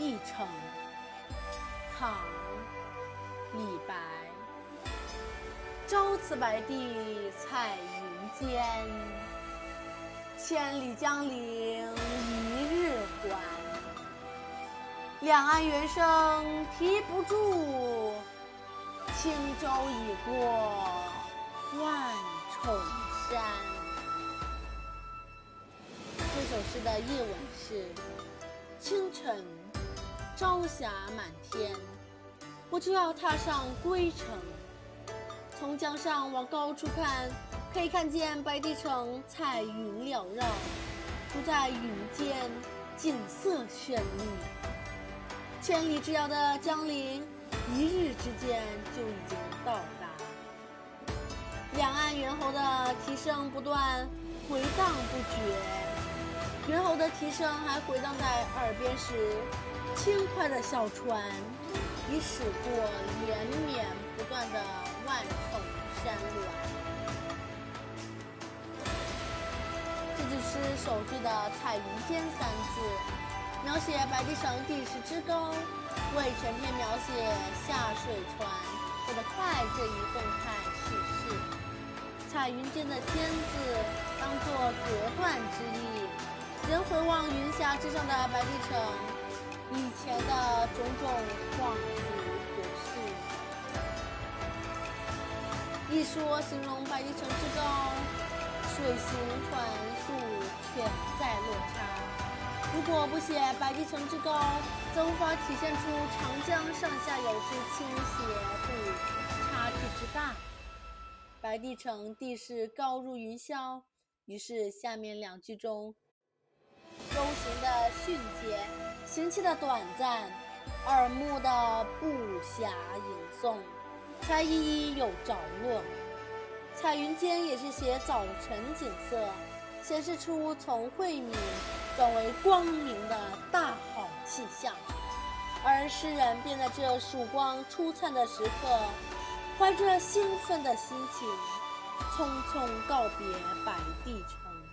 帝城，唐·李白。朝辞白帝彩云间，千里江陵一日还。两岸猿声啼不住，轻舟已过万重山。这首诗的译文是：清晨，朝霞满天，我就要踏上归程。从江上往高处看，可以看见白帝城彩云缭绕，浮在云间，景色绚丽。千里之遥的江陵，一日之间就已经到达。两岸猿猴的啼声不断，回荡不绝。猿猴的啼声还回荡在耳边时，轻快的小船已驶过连绵不断的万重山峦。这就是首句的“彩云间”三字。描写白帝城地势之高，为全篇描写下水船走得快这一动态叙事。彩云间的“间”字当作隔断之意。人回望云霞之上的白帝城，种种恍如隔世。一说形容白帝城之高，水行船速全在落差。如果不写白帝城之高，则无法体现出长江上下游之倾斜度差距之大。白帝城地势高入云霄，于是下面两句中，舟行的迅捷，行期的短暂，耳目的不暇吟诵，才一一有着落。彩云间也是写早晨景色，显示出从晦明。转为光明的大好气象，而诗人便在这曙光初灿的时刻，怀着兴奋的心情，匆匆告别白帝城。